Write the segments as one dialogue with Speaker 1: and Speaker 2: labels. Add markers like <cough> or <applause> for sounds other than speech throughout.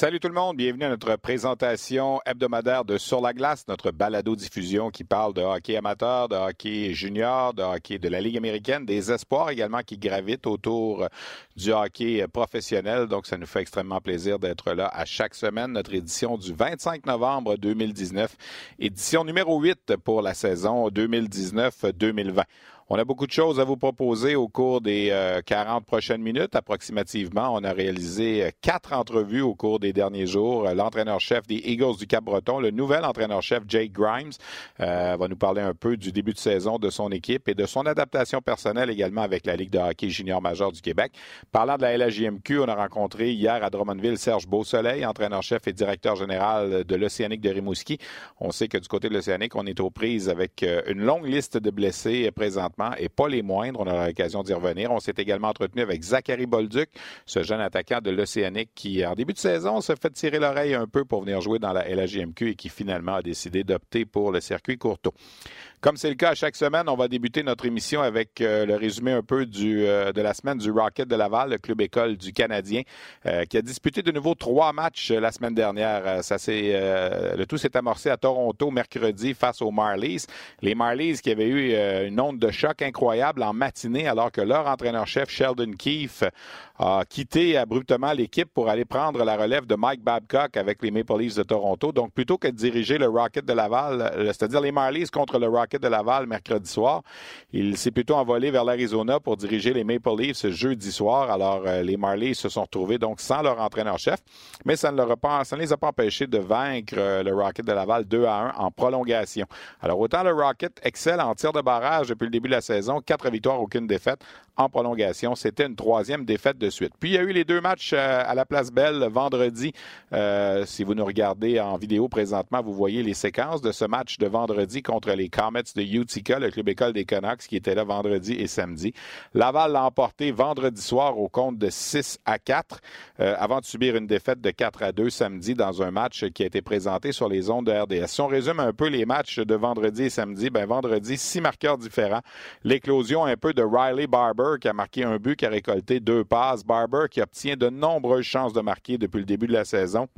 Speaker 1: Salut tout le monde, bienvenue à notre présentation hebdomadaire de Sur la glace, notre balado-diffusion qui parle de hockey amateur, de hockey junior, de hockey de la Ligue américaine, des espoirs également qui gravitent autour du hockey professionnel. Donc, ça nous fait extrêmement plaisir d'être là à chaque semaine. Notre édition du 25 novembre 2019, édition numéro 8 pour la saison 2019-2020. On a beaucoup de choses à vous proposer au cours des 40 euh, prochaines minutes approximativement. On a réalisé euh, quatre entrevues au cours des derniers jours. Euh, l'entraîneur-chef des Eagles du Cap-Breton, le nouvel entraîneur-chef Jake Grimes, va nous parler un peu du début de saison de son équipe et de son adaptation personnelle également avec la Ligue de hockey junior majeur du Québec. Parlant de la LHJMQ, on a rencontré hier à Drummondville Serge Beausoleil, entraîneur-chef et directeur général de l'Océanique de Rimouski. On sait que du côté de l'Océanique, on est aux prises avec une longue liste de blessés présentement et pas les moindres. On aura l'occasion d'y revenir. On s'est également entretenu avec Zachary Bolduc, ce jeune attaquant de l'Océanique qui, en début de saison, s'est fait tirer l'oreille un peu pour venir jouer dans la LHJMQ et qui finalement a décidé d'opter pour le circuit Courteau. Comme c'est le cas à chaque semaine, on va débuter notre émission avec euh, le résumé un peu euh, de la semaine du Rocket de Laval, le club école du Canadien, euh, qui a disputé de nouveau trois matchs la semaine dernière. Ça le tout s'est amorcé à Toronto mercredi face aux Marlies. Les Marlies qui avaient eu une onde de choc incroyable en matinée alors que leur entraîneur-chef Sheldon Keefe a quitté abruptement l'équipe pour aller prendre la relève de Mike Babcock avec les Maple Leafs de Toronto. Donc plutôt que de diriger le Rocket de Laval, c'est-à-dire les Marlies contre le Rocket de Laval mercredi soir. Il s'est plutôt envolé vers l'Arizona pour diriger les Maple Leafs jeudi soir. Alors, euh, les Marlies se sont retrouvés donc sans leur entraîneur-chef, mais ça ne, ça ne les a pas empêchés de vaincre euh, le Rocket de Laval 2 à 1 en prolongation. Alors, autant le Rocket excelle en tir de barrage depuis le début de la saison, quatre victoires, aucune défaite en prolongation. C'était une troisième défaite de suite. Puis il y a eu les deux matchs euh, à la Place Belle vendredi. si vous nous regardez en vidéo présentement, vous voyez les séquences de ce match de vendredi contre les Comets de Utica, le club école des Canucks, qui était là vendredi et samedi. Laval l'a emporté vendredi soir au compte de 6 à 4, euh, avant de subir une défaite de 4 à 2 samedi dans un match qui a été présenté sur les ondes de RDS. Si on résume un peu les matchs de vendredi et samedi, ben vendredi, six marqueurs différents. L'éclosion un peu de Riley Barber, qui a marqué un but, qui a récolté deux passes. Barber qui obtient de nombreuses chances de marquer depuis le début de la saison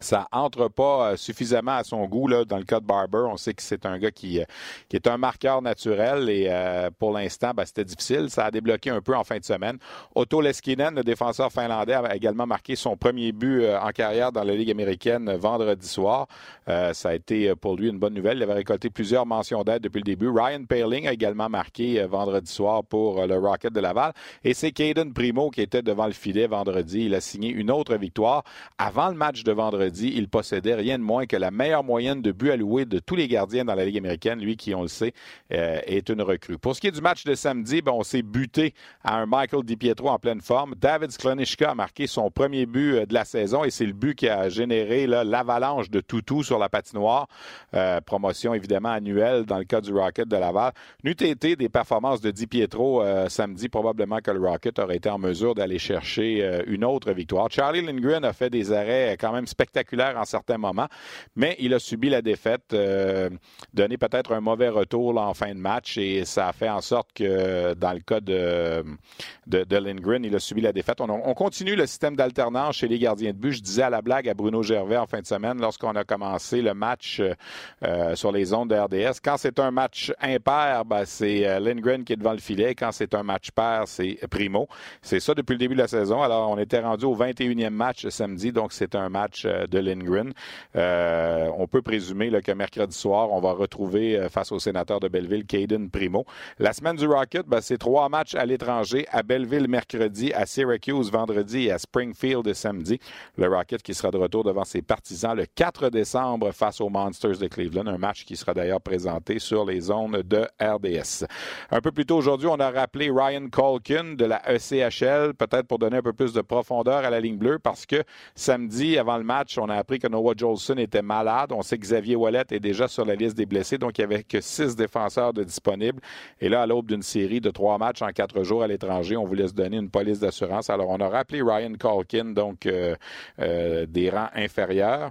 Speaker 1: ça entre pas euh, suffisamment à son goût là, dans le cas de Barber. On sait que c'est un gars qui, euh, qui est un marqueur naturel et euh, pour l'instant, ben, c'était difficile. Ça a débloqué un peu en fin de semaine. Otto Leskinen, le défenseur finlandais, a également marqué son premier but en carrière dans la Ligue américaine vendredi soir. ça a été pour lui une bonne nouvelle. Il avait récolté plusieurs mentions d'aide depuis le début. Ryan Paling a également marqué vendredi soir pour le Rocket de Laval. Et c'est Caden Primo qui était devant le filet vendredi. Il a signé une autre victoire avant le match de vendredi il possédait rien de moins que la meilleure moyenne de buts alloués de tous les gardiens dans la Ligue américaine. Lui, qui, on le sait, euh, est une recrue. Pour ce qui est du match de samedi, ben, on s'est buté à un Michael DiPietro en pleine forme. David Sklonishka a marqué son premier but euh, de la saison et c'est le but qui a généré l'avalanche de toutou sur la patinoire. Euh, promotion évidemment annuelle dans le cas du Rocket de Laval. N'eût été des performances de DiPietro samedi, probablement que le Rocket aurait été en mesure d'aller chercher une autre victoire. Charlie Lindgren a fait des arrêts quand même spectaculaires en certains moments, mais il a subi la défaite, euh, donné peut-être un mauvais retour en fin de match et ça a fait en sorte que dans le cas de, de, Lindgren, il a subi la défaite. On, continue le système d'alternance chez les gardiens de but. Je disais à la blague à Bruno Gervais en fin de semaine lorsqu'on a commencé le match euh, sur les ondes de RDS. Quand c'est un match impair, ben, c'est euh, Lindgren qui est devant le filet. Quand c'est un match pair, c'est Primo. C'est ça depuis le début de la saison. Alors, on était rendu au 21e match samedi, donc c'est un match de Lindgren. on peut présumer que mercredi soir, on va retrouver face au sénateur de Belleville, Caden Primo. La semaine du Rocket, ben, c'est trois matchs à l'étranger, à Belleville mercredi, à Syracuse vendredi et à Springfield samedi. Le Rocket qui sera de retour devant ses partisans le 4 décembre face aux Monsters de Cleveland, un match qui sera d'ailleurs présenté sur les zones de RDS. Un peu plus tôt aujourd'hui, on a rappelé Ryan Colkin de la ECHL, peut-être pour donner un peu plus de profondeur à la ligne bleue, parce que samedi, avant le match, on a appris que Noah Jolson était malade. On sait que Xavier Wallet est déjà sur la liste des blessés, donc il n'y avait que six défenseurs disponibles. Et là, à l'aube d'une série de trois matchs en quatre jours à l'étranger, on voulait se donner une police d'assurance. Alors, on a rappelé Ryan Colkin, donc euh, euh, des rangs inférieurs.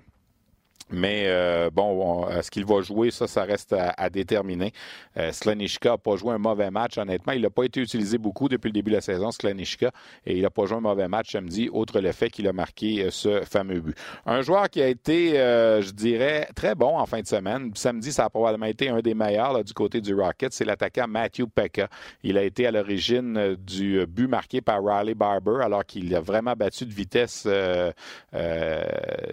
Speaker 1: Mais euh, bon, est-ce qu'il va jouer, ça, ça reste à, déterminer. Euh, n'a pas joué un mauvais match, honnêtement. Il n'a pas été utilisé beaucoup depuis le début de la saison, Slanishka, et il n'a pas joué un mauvais match samedi, outre le fait qu'il a marqué euh, ce fameux but. Un joueur qui a été, euh, je dirais, très bon en fin de semaine. Samedi, ça a probablement été un des meilleurs du côté du Rocket. C'est l'attaquant Matthew Pekka. Il a été à l'origine du but marqué par Riley Barber, alors qu'il a vraiment battu de vitesse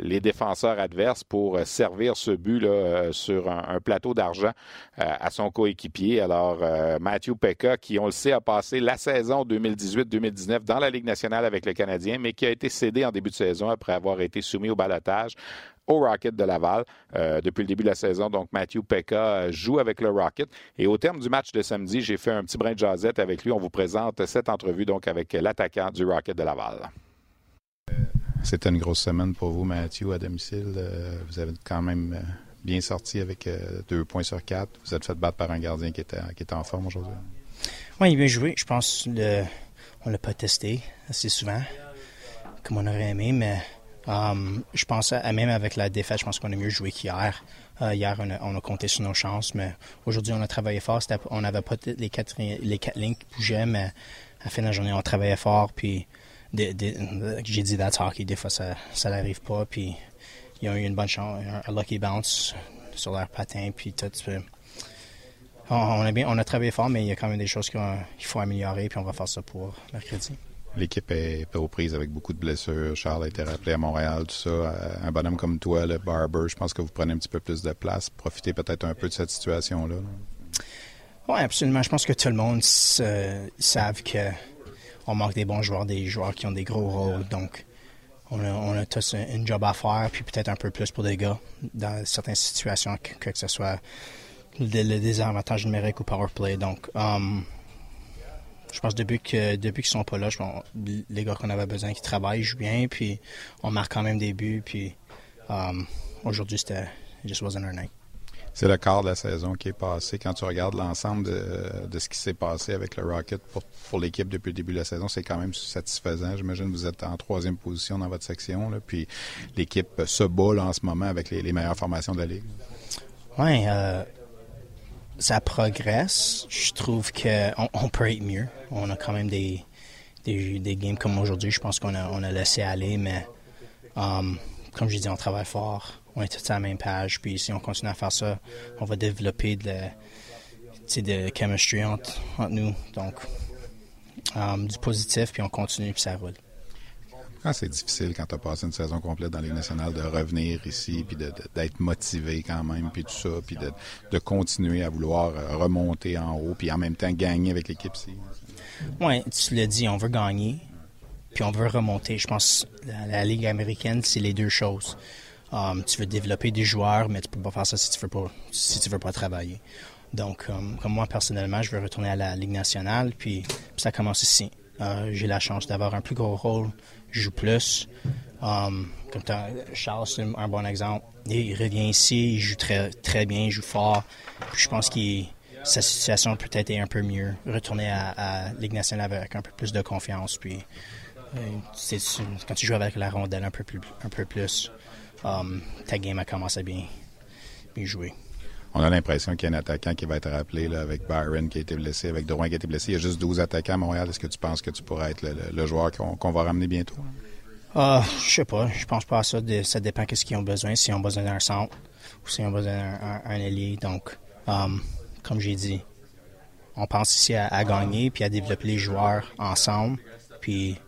Speaker 1: les défenseurs adverses pour pour euh, servir ce but là, euh, sur un, plateau d'argent euh, à son coéquipier. Alors, Matthew Pekka, qui, on le sait, a passé la saison 2018-2019 dans la Ligue nationale avec le Canadien, mais qui a été cédé en début de saison après avoir été soumis au balotage au Rocket de Laval depuis le début de la saison. Donc, Matthew Pekka joue avec le Rocket. Et au terme du match de samedi, j'ai fait un petit brin de jazzette avec lui. On vous présente cette entrevue donc avec l'attaquant du Rocket de Laval.
Speaker 2: C'était une grosse semaine pour vous, Mathieu, à domicile. Euh, vous avez quand même euh, bien sorti avec euh, deux points sur quatre. Vous êtes fait battre par un gardien qui était, qui était en forme aujourd'hui.
Speaker 3: Oui, il a bien joué. Je pense le, on l'a pas testé assez souvent, comme on aurait aimé, mais je pense à, même avec la défaite, je pense qu'on a mieux joué qu'hier. hier, on a, compté sur nos chances, mais aujourd'hui, on a travaillé fort. On n'avait pas les quatre, les quatre lignes qui bougeaient, mais à la fin de la journée, on travaillait fort. Puis j'ai dit that's hockey, des fois ça, ça n'arrive pas, puis ils ont eu une bonne chance, un, lucky bounce sur leur patin, puis tout. On, a bien, on a travaillé fort, mais il y a quand même des choses qu'il faut améliorer, puis on va faire ça pour mercredi.
Speaker 2: L'équipe est aux prises avec beaucoup de blessures. Charles a été rappelé à Montréal, tout ça. Euh, un bonhomme comme toi, le Barber, je pense que vous prenez un petit peu plus de place. Profitez peut-être un peu de cette situation-là.
Speaker 3: Oui, absolument. Je pense que tout le monde euh, savent que on manque des bons joueurs, des joueurs qui ont des gros rôles. Donc, on a, tous un, job à faire, puis peut-être un peu plus pour des gars dans certaines situations, que, ce soit le, désavantage numérique ou power play. Donc, um, je pense depuis que depuis qu'ils sont pas là, je les gars qu'on avait besoin qui travaillent jouent bien, puis on marque quand même des buts. Puis um, aujourd'hui, c'était just wasn't our night.
Speaker 2: C'est le quart de la saison qui est passé. Quand tu regardes l'ensemble de, ce qui s'est passé avec le Rocket pour, l'équipe depuis le début de la saison, c'est quand même satisfaisant. J'imagine que vous êtes en troisième position dans votre section. puis l'équipe se bat en ce moment avec les, meilleures formations de la Ligue.
Speaker 3: Oui, euh, ça progresse. Je trouve qu'on on peut être mieux. On a quand même des, des, games comme aujourd'hui. Je pense qu'on a, on a laissé aller, mais um, comme je dis, on travaille fort on est tous à la même page. Puis si on continue à faire ça, on va développer de, de chemistry entre, nous. Donc, um, du positif, puis on continue, puis ça roule.
Speaker 2: C'est difficile quand tu as passé une saison complète dans les nationales de revenir ici, puis d'être motivé quand même, puis tout ça, puis de, continuer à vouloir euh, remonter en haut, puis en même temps gagner avec l'équipe ici.
Speaker 3: Oui, tu l'as dit, on veut gagner, puis on veut remonter. Je pense que la Ligue américaine, c'est les deux choses. Um, tu veux développer des joueurs, mais tu peux pas faire ça si tu veux pas, si tu veux pas travailler. Donc, um, comme moi personnellement, je veux retourner à la Ligue nationale, puis, ça commence ici. Euh, j'ai la chance d'avoir un plus gros rôle, je joue plus. Um, comme Charles, c'est un bon exemple. Il revient ici, il joue très, très bien, il joue fort. je pense que sa situation peut-être est un peu mieux. Retourner à, la Ligue nationale avec un peu plus de confiance. Puis, euh, quand tu joues avec la rondelle un peu plus, un peu plus um, ta game a commencé à bien, bien jouer.
Speaker 2: On a l'impression qu'il y a un attaquant qui va être rappelé là, avec Byron qui a été blessé, avec Drouin qui a été blessé. Il y a juste 12 attaquants à Montréal. Est-ce que tu penses que tu pourrais être le, joueur qu'on va ramener bientôt?
Speaker 3: Uh, je sais pas. Je pense pas à ça. ça dépend de ce qu'ils ont besoin. S'ils ont besoin d'un centre ou s'ils ont besoin d'un allié. Donc, um, comme j'ai dit, on pense ici à, gagner puis à développer les joueurs ensemble. Puis,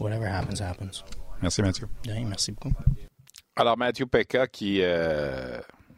Speaker 3: whatever happens, happens.
Speaker 2: Merci, Mathieu.
Speaker 3: merci beaucoup.
Speaker 1: Alors, Matthew Pekka qui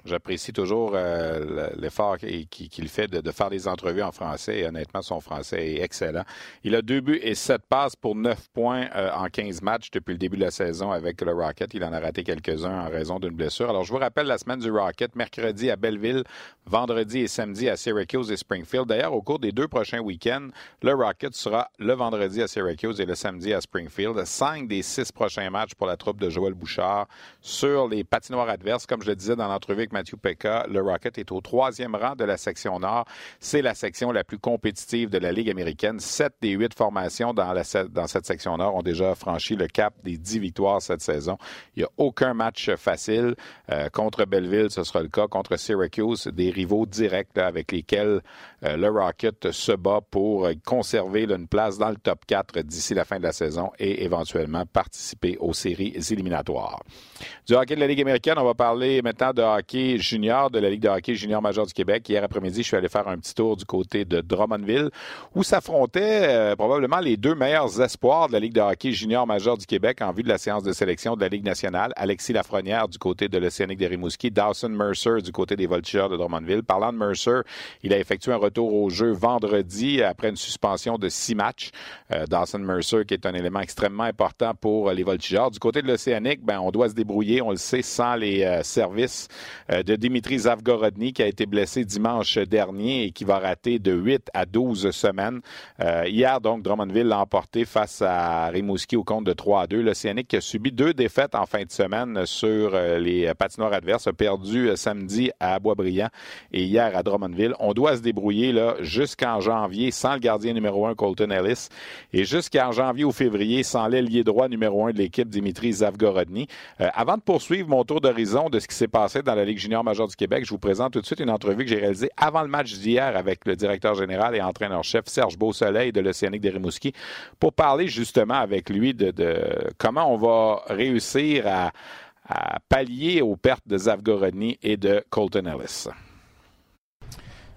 Speaker 1: J'apprécie toujours euh, l'effort qu'il fait de, faire des entrevues en français et honnêtement, son français est excellent. Il a deux buts et sept passes pour neuf points euh, en 15 matchs depuis le début de la saison avec le Rocket. Il en a raté quelques-uns en raison d'une blessure. Alors, je vous rappelle la semaine du Rocket, mercredi à Belleville, vendredi et samedi à Syracuse et Springfield. D'ailleurs, au cours des deux prochains week-ends, le Rocket sera le vendredi à Syracuse et le samedi à Springfield. Cinq des six prochains matchs pour la troupe de Joël Bouchard sur les patinoires adverses. Comme je le disais dans l'entrevue avec Matthew Pekka, le Rocket est au troisième rang de la section Nord. C'est la section la plus compétitive de la Ligue américaine. Sept des huit formations dans, cette section Nord ont déjà franchi le cap des dix victoires cette saison. Il n'y a aucun match facile. Euh, contre Belleville, ce sera le cas. Contre Syracuse, des rivaux directs avec lesquels euh, le Rocket se bat pour conserver une place dans le top 4 d'ici la fin de la saison et éventuellement participer aux séries éliminatoires. Du hockey de la Ligue américaine, on va parler maintenant de hockey junior de la Ligue de hockey junior majeur du Québec. Hier après-midi, je suis allé faire un petit tour du côté de Drummondville où s'affrontaient euh, probablement les deux meilleurs espoirs de la Ligue de hockey junior majeur du Québec en vue de la séance de sélection de la Ligue nationale. Alexis Lafrenière du côté de l'Océanique de Rimouski, Dawson Mercer du côté des Voltigeurs de Drummondville. Parlant de Mercer, il a effectué un retour au jeu vendredi après une suspension de six matchs. Euh, Dawson Mercer qui est un élément extrêmement important pour les Voltigeurs. Du côté de l'Océanique, ben, on doit se débrouiller, on le sait, sans les euh, services de Dimitri Zavgorodny qui a été blessé dimanche dernier et qui va rater de 8 à 12 semaines. Euh, hier, donc, Drummondville l'a emporté face à Rimouski au compte de 3 à 2. L'Océanique qui a subi deux défaites en fin de semaine sur euh, les patinoires adverses a perdu euh, samedi à Boisbriand et hier à Drummondville. On doit se débrouiller là jusqu'en janvier sans le gardien numéro 1 Colton Ellis et jusqu'en janvier ou février sans l'ailier droit numéro 1 de l'équipe Dimitri Zavgorodny. avant de poursuivre mon tour d'horizon de ce qui s'est passé dans la Ligue junior majeure du Québec, je vous présente tout de suite une entrevue que j'ai réalisée avant le match d'hier avec le directeur général et entraîneur-chef Serge Beausoleil de l'Océanique de Rimouski pour parler justement avec lui de, comment on va réussir à, pallier aux pertes de Zavgorodny et de Colton Ellis.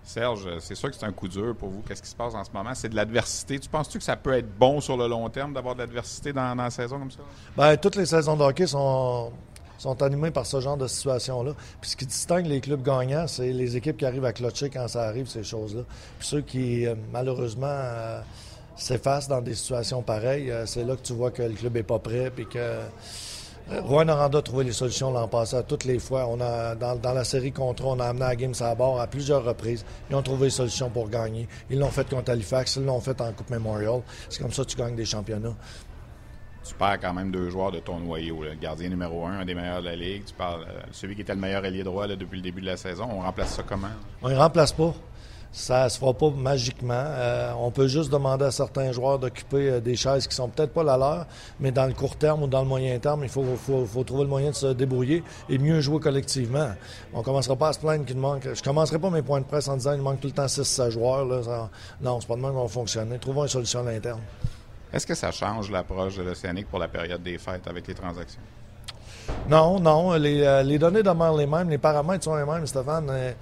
Speaker 2: Serge, c'est sûr que c'est un coup dur pour vous. Qu'est-ce qui se passe en ce moment? C'est de l'adversité. Tu penses-tu que ça peut être bon sur le long terme d'avoir de l'adversité dans, dans, la saison comme ça?
Speaker 4: Bien, toutes les saisons de hockey sont, sont animés par ce genre de situation-là. Puis ce qui distingue les clubs gagnants, c'est les équipes qui arrivent à clocher quand ça arrive, ces choses-là. Puis ceux qui, euh, malheureusement, euh, s'effacent dans des situations pareilles, euh, c'est là que tu vois que le club n'est pas prêt, puis que... Rouen Aranda a trouvé les solutions l'an passé à toutes les fois. On a, dans, la série contre, on a amené la game à bord à plusieurs reprises. Ils ont trouvé les solutions pour gagner. Ils l'ont fait contre Halifax, ils l'ont fait en Coupe Memorial. C'est comme ça que tu gagnes des championnats
Speaker 2: tu perds quand même deux joueurs de ton noyau. Le gardien numéro un, un des meilleurs de la Ligue. Tu parles euh, celui qui était le meilleur allié droit depuis le début de la saison. On remplace ça comment?
Speaker 4: On ne remplace pas. Ça ne se fera pas magiquement. Euh, on peut juste demander à certains joueurs d'occuper euh, des chaises qui sont peut-être pas la leur, mais dans le court terme ou dans le moyen terme, il faut, trouver le moyen de se débrouiller et mieux jouer collectivement. On ne commencera pas à se plaindre qu'il manque. Je ne commencerai pas mes points de presse en disant qu'il manque tout le temps 6 joueurs. Là. Non, c'est pas de même qu'on va fonctionner. Trouvons une solution à l'interne.
Speaker 2: Est-ce que ça change l'approche de l'Océanique pour la période des fêtes avec les transactions?
Speaker 4: Non, non. Les, euh, les données demeurent les mêmes. Les paramètres sont les mêmes, Stéphane. Euh,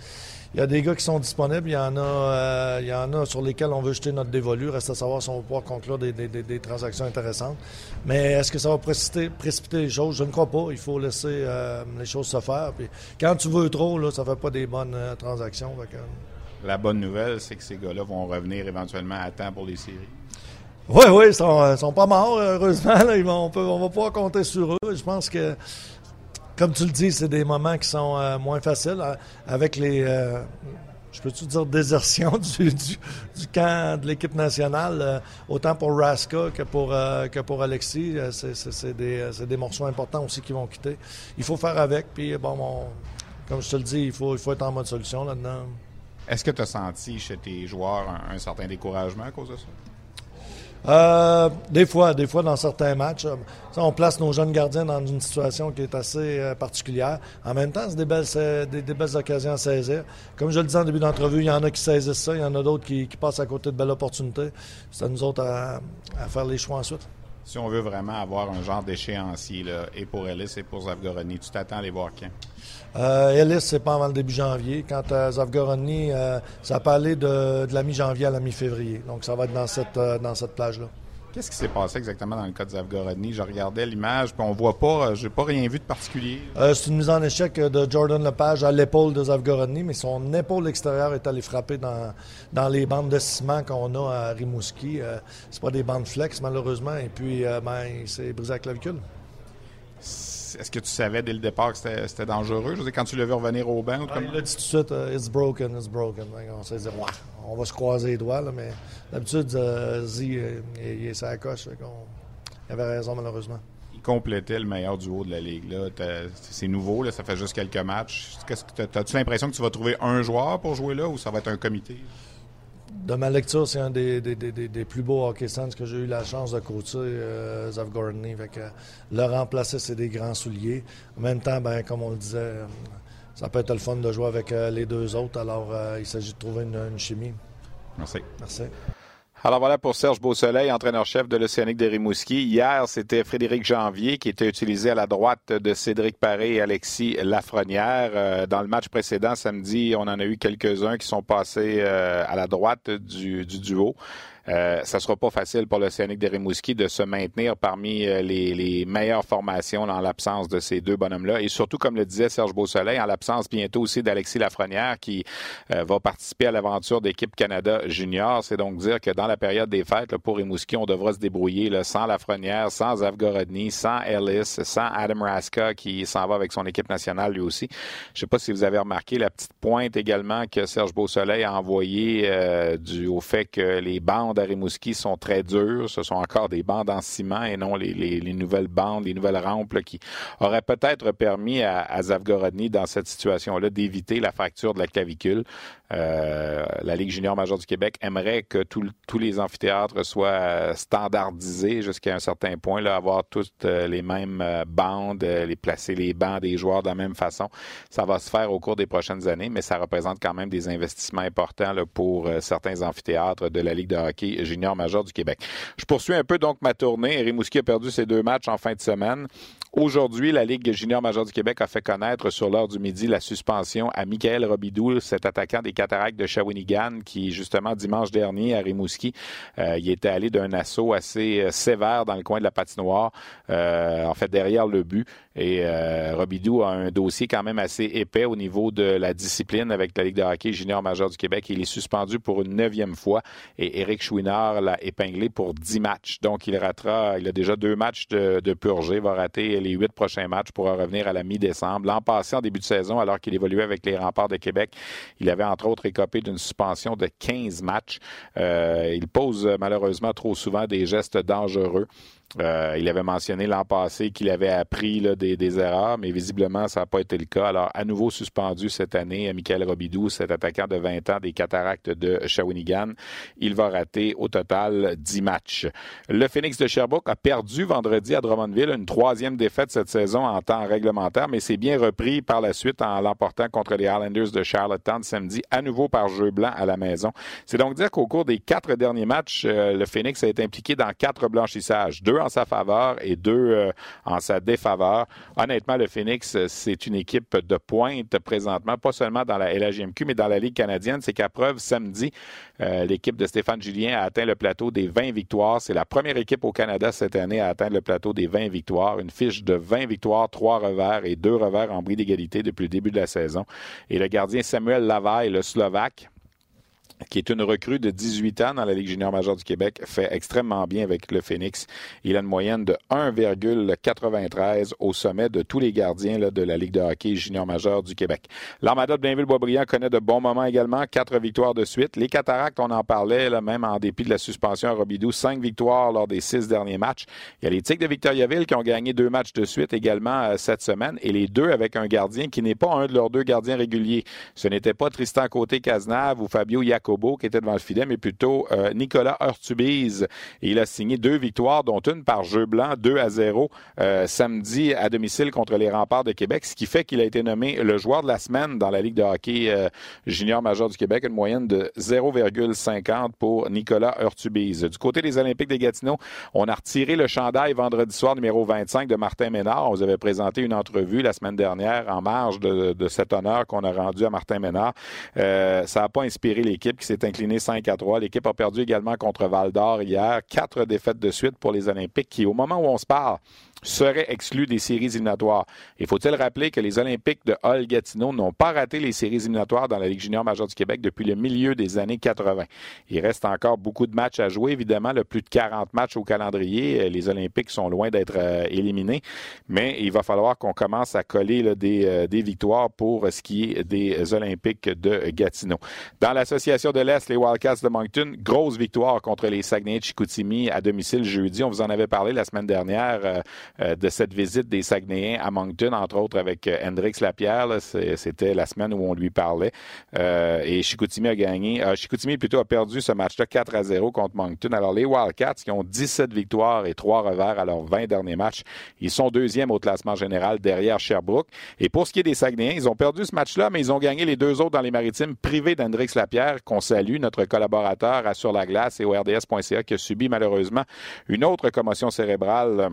Speaker 4: il y a des gars qui sont disponibles. Il y en a, euh, il y en a sur lesquels on veut jeter notre dévolu. Reste à savoir si on va pouvoir conclure des, des, des, transactions intéressantes. Mais est-ce que ça va précipiter, précipiter, les choses? Je ne crois pas. Il faut laisser les choses se faire. Puis quand tu veux trop, là, ça ne fait pas des bonnes transactions.
Speaker 2: La bonne nouvelle, c'est que ces gars-là vont revenir éventuellement à temps pour les séries.
Speaker 4: Oui, oui, ils sont, euh, sont pas morts, heureusement. on, peut, va pouvoir compter sur eux. Je pense que, comme tu le dis, c'est des moments qui sont euh, moins faciles euh, avec les. je peux-tu dire désertion <laughs> du, du, camp de l'équipe nationale, autant pour Raska que pour, que pour Alexis. C'est des, des, morceaux importants aussi qui vont quitter. Il faut faire avec, puis bon, comme je te le dis, il faut, il faut être en mode solution là-dedans.
Speaker 2: Est-ce que tu as senti chez tes joueurs un certain découragement à cause de ça?
Speaker 4: Euh, des fois, des fois dans certains matchs, euh, on place nos jeunes gardiens dans une situation qui est assez euh, particulière. En même temps, c'est des belles, des, belles occasions à saisir. Comme je le disais en début d'entrevue, il y en a qui saisissent ça, il y en a d'autres qui, passent à côté de belles opportunités. C'est à nous autres à, faire les choix ensuite.
Speaker 2: Si on veut vraiment avoir un genre d'échéancier, et pour Ellis et pour Zavgoroni, tu t'attends à les voir quand?
Speaker 4: Euh, Ellis, c'est pas avant le début janvier. Quant à Zavgoroni, euh, ça peut aller de, la mi-janvier à la mi-février. Donc, ça va être dans cette, euh, dans cette plage-là.
Speaker 2: Qu'est-ce qui s'est passé exactement dans le cas de Zavgorodny? Je regardais l'image, puis on voit pas, j'ai pas rien vu de particulier.
Speaker 4: Euh, c'est une mise en échec de Jordan Lepage à l'épaule de Zavgorodny, mais son épaule extérieure est allée frapper dans, dans les bandes de ciment qu'on a à Rimouski. Euh, c'est pas des bandes flex, malheureusement, et puis euh, ben, il s'est brisé la clavicule.
Speaker 2: Est-ce que tu savais dès le départ que c'était dangereux? Je veux dire, quand tu l'as vu revenir au banc?
Speaker 4: comme... Il a dit tout de suite, it's broken, it's broken. On s'est dit, on va se croiser les doigts, là, mais d'habitude, euh, Z, il, est sa coche. il avait raison, malheureusement.
Speaker 2: Il complétait le meilleur duo de la Ligue. C'est nouveau, là, ça fait juste quelques matchs. As-tu l'impression que tu vas trouver un joueur pour jouer là ou ça va être un comité?
Speaker 4: De ma lecture, c'est un des, plus beaux hockey sense que j'ai eu la chance de coacher, euh, Zavgorny. le remplacer, c'est des grands souliers. En même temps, ben, comme on le disait, euh, ça peut être le fun de jouer avec euh, les deux autres. Alors, euh, il s'agit de trouver une, chimie.
Speaker 2: Merci.
Speaker 4: Merci.
Speaker 1: Alors voilà pour Serge Beausoleil, entraîneur-chef de l'Océanique de Rimouski. Hier, c'était Frédéric Janvier qui était utilisé à la droite de Cédric Paré et Alexis Lafrenière. Dans le match précédent, samedi, on en a eu quelques-uns qui sont passés à la droite du duo. Euh, ça sera pas facile pour l'Océanique de Rimouski de se maintenir parmi euh, les, les, meilleures formations en l'absence de ces deux bonhommes-là. Et surtout, comme le disait Serge Beausoleil, en l'absence bientôt aussi d'Alexis Lafrenière qui euh, va participer à l'aventure d'équipe Canada Junior. C'est donc dire que dans la période des fêtes, là, pour Rimouski, on devra se débrouiller là, sans Lafrenière, sans Avgorodny, sans Ellis, sans Adam Raska qui s'en va avec son équipe nationale lui aussi. Je sais pas si vous avez remarqué la petite pointe également que Serge Beausoleil a envoyée euh, du, au fait que les bandes Rimouski sont très dures. Ce sont encore des bandes en ciment et non les, les, nouvelles bandes, les nouvelles rampes qui auraient peut-être permis à, à Zavgorodny, dans cette situation-là, d'éviter la fracture de la clavicule. Euh, la Ligue junior majeure du Québec aimerait que tous les amphithéâtres soient standardisés jusqu'à un certain point, là, avoir toutes euh, les mêmes euh, bandes, les placer les bancs des joueurs de la même façon. Ça va se faire au cours des prochaines années, mais ça représente quand même des investissements importants là, pour certains amphithéâtres de la Ligue de hockey junior majeure du Québec. Je poursuis un peu donc ma tournée. Rimouski a perdu ses deux matchs en fin de semaine. Aujourd'hui, la Ligue junior majeure du Québec a fait connaître sur l'heure du midi la suspension à Michael Robidoux, cet attaquant des cataractes de Shawinigan, qui justement dimanche dernier à Rimouski, euh, il était allé d'un assaut assez euh, sévère dans le coin de la patinoire, euh, en fait derrière le but. Et euh, Robidoux a un dossier quand même assez épais au niveau de la discipline avec la Ligue de hockey junior majeur du Québec. Il est suspendu pour une neuvième fois et Éric Chouinard l'a épinglé pour dix matchs. Donc il ratera, il a déjà deux matchs de, de purgé, va rater les huit prochains matchs pour revenir à la mi-décembre. L'an passé, en début de saison, alors qu'il évoluait avec les remparts de Québec, il avait entre autres écopé d'une suspension de 15 matchs. Euh, il pose malheureusement trop souvent des gestes dangereux. Euh, il avait mentionné l'an passé qu'il avait appris là, des, des, erreurs, mais visiblement, ça n'a pas été le cas. Alors, à nouveau suspendu cette année, Michael Robidou, cet attaquant de 20 ans des cataractes de Shawinigan, il va rater au total 10 matchs. Le Phoenix de Sherbrooke a perdu vendredi à Drummondville, une troisième défaite cette saison en temps réglementaire, mais c'est bien repris par la suite en l'emportant contre les Islanders de Charlottetown samedi, à nouveau par jeu blanc à la maison. C'est donc dire qu'au cours des quatre derniers matchs, euh, le Phoenix a été impliqué dans quatre blanchissages, en sa faveur et deux euh, en sa défaveur. Honnêtement, le Phoenix, euh, c'est une équipe de pointe présentement, pas seulement dans la LHGMQ, mais dans la Ligue canadienne. C'est qu'à preuve, samedi, euh, l'équipe de Stéphane Julien a atteint le plateau des 20 victoires. C'est la première équipe au Canada cette année à atteindre le plateau des 20 victoires. Une fiche de 20 victoires, 3 revers et 2 revers en bris d'égalité depuis le début de la saison. Et le gardien Samuel Lavaille, le Slovaque, qui est une recrue de 18 ans dans la Ligue junior majeure du Québec, fait extrêmement bien avec le Phoenix. Il a une moyenne de 1,93 au sommet de tous les gardiens là, de la Ligue de hockey junior majeure du Québec. L'Armada de Blainville-Boisbriand connaît de bons moments également, quatre victoires de suite. Les Cataractes, on en parlait, là, même en dépit de la suspension à Robidoux, cinq victoires lors des six derniers matchs. Il y a les Tigres de Victoriaville qui ont gagné deux matchs de suite également euh, cette semaine, et les deux avec un gardien qui n'est pas un de leurs deux gardiens réguliers. Ce n'était pas Tristan Côté-Cazenave ou Fabio Yac qui était devant le filet, mais plutôt euh, Nicolas Urtubise. Et il a signé deux victoires, dont une par jeu blanc, 2 à 0, euh, samedi à domicile contre les remparts de Québec, ce qui fait qu'il a été nommé le joueur de la semaine dans la Ligue de hockey euh, junior majeur du Québec, une moyenne de 0,50 pour Nicolas Urtubise. Du côté des Olympiques de Gatineau, on a retiré le chandail vendredi soir numéro 25 de Martin Ménard. On vous avait présenté une entrevue la semaine dernière en marge de, de cet honneur qu'on a rendu à Martin Ménard. ça n'a pas inspiré l'équipe qui s'est inclinée 5 à 3. L'équipe a perdu également contre Val d'Or hier. Quatre défaites de suite pour les Olympiques qui, au moment où on se parle, serait exclu des séries éliminatoires. Il faut-il rappeler que les Olympiques de Hull-Gatineau n'ont pas raté les séries éliminatoires dans la Ligue junior majeure du Québec depuis le milieu des années 80. Il reste encore beaucoup de matchs à jouer, évidemment, le plus de 40 matchs au calendrier. Les Olympiques sont loin d'être euh, éliminés, mais il va falloir qu'on commence à coller là, des, euh, des, victoires pour ce qui est des Olympiques de Gatineau. Dans l'Association de l'Est, les Wildcats de Moncton, grosse victoire contre les Saguenay de Chicoutimi à domicile jeudi. On vous en avait parlé la semaine dernière. Euh, euh, de cette visite des Saguenayens à Moncton, entre autres avec euh, Hendrix Lapierre. C'était la semaine où on lui parlait. Euh, et Chicoutimi a gagné. Chicoutimi plutôt a perdu ce match-là 4 à 0 contre Moncton. Alors les Wildcats qui ont 17 victoires et 3 revers à leurs 20 derniers matchs, ils sont deuxièmes au classement général derrière Sherbrooke. Et pour ce qui est des Saguenayens, ils ont perdu ce match-là, mais ils ont gagné les deux autres dans les maritimes privés d'Hendrix Lapierre, qu'on salue, notre collaborateur à Sur la glace et au RDS.ca qui a subi malheureusement une autre commotion cérébrale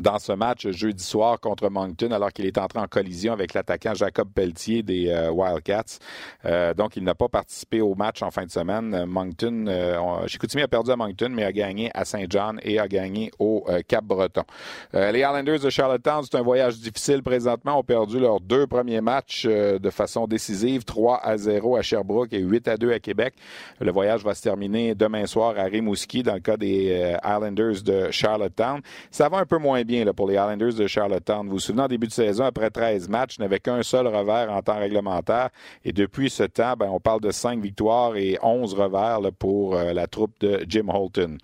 Speaker 1: dans ce match jeudi soir contre Moncton alors qu'il est entré en collision avec l'attaquant Jacob Pelletier des euh, Wildcats. Euh, donc, il n'a pas participé au match en fin de semaine. Moncton, euh, Chicoutimi a perdu à Moncton, mais a gagné à Saint John et a gagné au euh, Cap-Breton. les Islanders de Charlottetown, c'est un voyage difficile présentement. Ont perdu leurs deux premiers matchs de façon décisive, 3 à 0 à Sherbrooke et 8 à 2 à Québec. Le voyage va se terminer demain soir à Rimouski dans le cas des Islanders de Charlottetown. Ça va un peu moins là, pour les Islanders de Charlottetown. Vous vous souvenez, en début de saison, après 13 matchs, n'avait qu'un seul revers en temps réglementaire. Et depuis ce temps, ben, on parle de 5 victoires et 11 revers là, pour euh, la troupe de Jim Holton.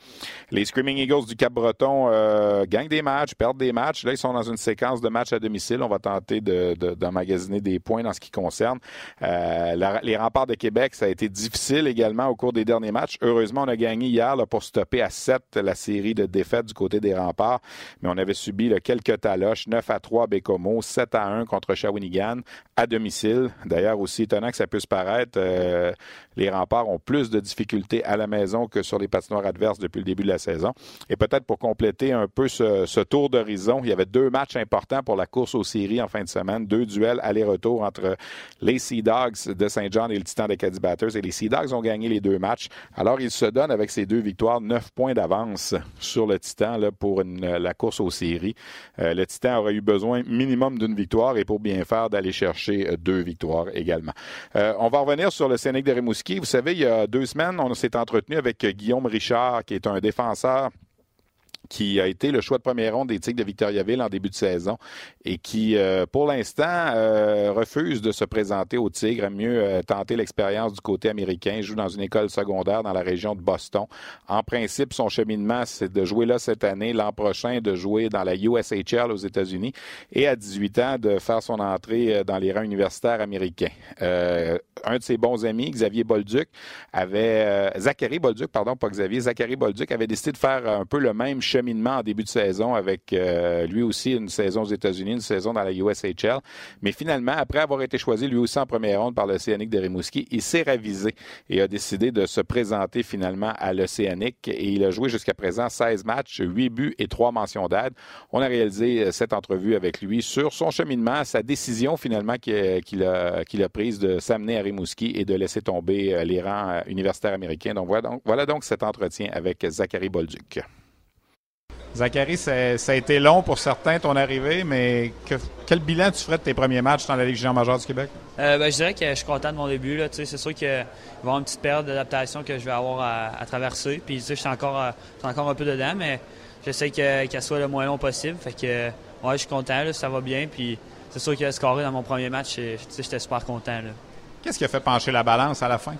Speaker 1: Les Screaming Eagles du Cap-Breton euh, gagnent des matchs, perdent des matchs. Là, ils sont dans une séquence de matchs à domicile. On va tenter d'emmagasiner de, des points dans ce qui concerne. Euh, les remparts de Québec, ça a été difficile également au cours des derniers matchs. Heureusement, on a gagné hier là, pour stopper à 7 la série de défaites du côté des remparts. Mais on avait subi quelques taloches, 9 à 3 Bécomo, 7 à 1 contre Shawinigan à domicile. D'ailleurs, aussi étonnant que ça puisse paraître, euh, les remparts ont plus de difficultés à la maison que sur les patinoires adverses depuis le début de la saison. Et peut-être pour compléter un peu ce, tour d'horizon, il y avait deux matchs importants pour la course aux séries en fin de semaine, deux duels aller-retour entre les Sea Dogs de Saint John et le Titan des Caddy Batters. Et les Sea Dogs ont gagné les deux matchs. Alors, ils se donnent avec ces deux victoires 9 points d'avance sur le Titan pour la course aux séries. Euh, le Titan aurait eu besoin minimum d'une victoire et pour bien faire d'aller chercher euh, deux victoires également. Euh, on va revenir sur le Sénégal de Rimouski. Vous savez, il y a deux semaines, on s'est entretenu avec Guillaume Richard, qui est un défenseur qui a été le choix de première ronde des Tigres de Victoriaville en début de saison et qui, euh, pour l'instant, euh, refuse de se présenter aux Tigres, aime mieux euh, tenter l'expérience du côté américain. Il joue dans une école secondaire dans la région de Boston. En principe, son cheminement, c'est de jouer là cette année, l'an prochain, de jouer dans la USHL aux États-Unis et à 18 ans, de faire son entrée dans les rangs universitaires américains. un de ses bons amis, Xavier Bolduc, avait... Zachary Bolduc, pardon, pas Xavier, Zachary Bolduc avait décidé de faire un peu le même cheminement en début de saison avec euh, lui aussi une saison aux États-Unis, une saison dans la USHL. Mais finalement, après avoir été choisi lui aussi en première ronde par l'Océanique de Rimouski, il s'est ravisé et a décidé de se présenter finalement à l'Océanique. Et il a joué jusqu'à présent 16 matchs, 8 buts et 3 mentions d'aide. On a réalisé euh, cette entrevue avec lui sur son cheminement, sa décision finalement qu'il a, a prise de s'amener à Rimouski et de laisser tomber euh, les rangs universitaires américains. Donc voilà donc, voilà donc cet entretien avec Zachary Bolduc.
Speaker 2: Zachary, ça, a été long pour certains ton arrivée, mais quel bilan tu ferais de tes premiers matchs dans la Ligue junior majeure du Québec?
Speaker 5: Euh, ben, je dirais que je suis content de mon début. C'est sûr qu'il va y avoir une petite période d'adaptation que je vais avoir à, traverser. Puis je suis encore, euh, encore un peu dedans, mais j'essaie qu'elle soit le moins long possible. Fait que ouais, je suis content, ça va bien. Puis c'est sûr qu'il a scoré dans mon premier match. J'étais super content.
Speaker 2: Qu'est-ce qui a fait pencher la balance à la fin?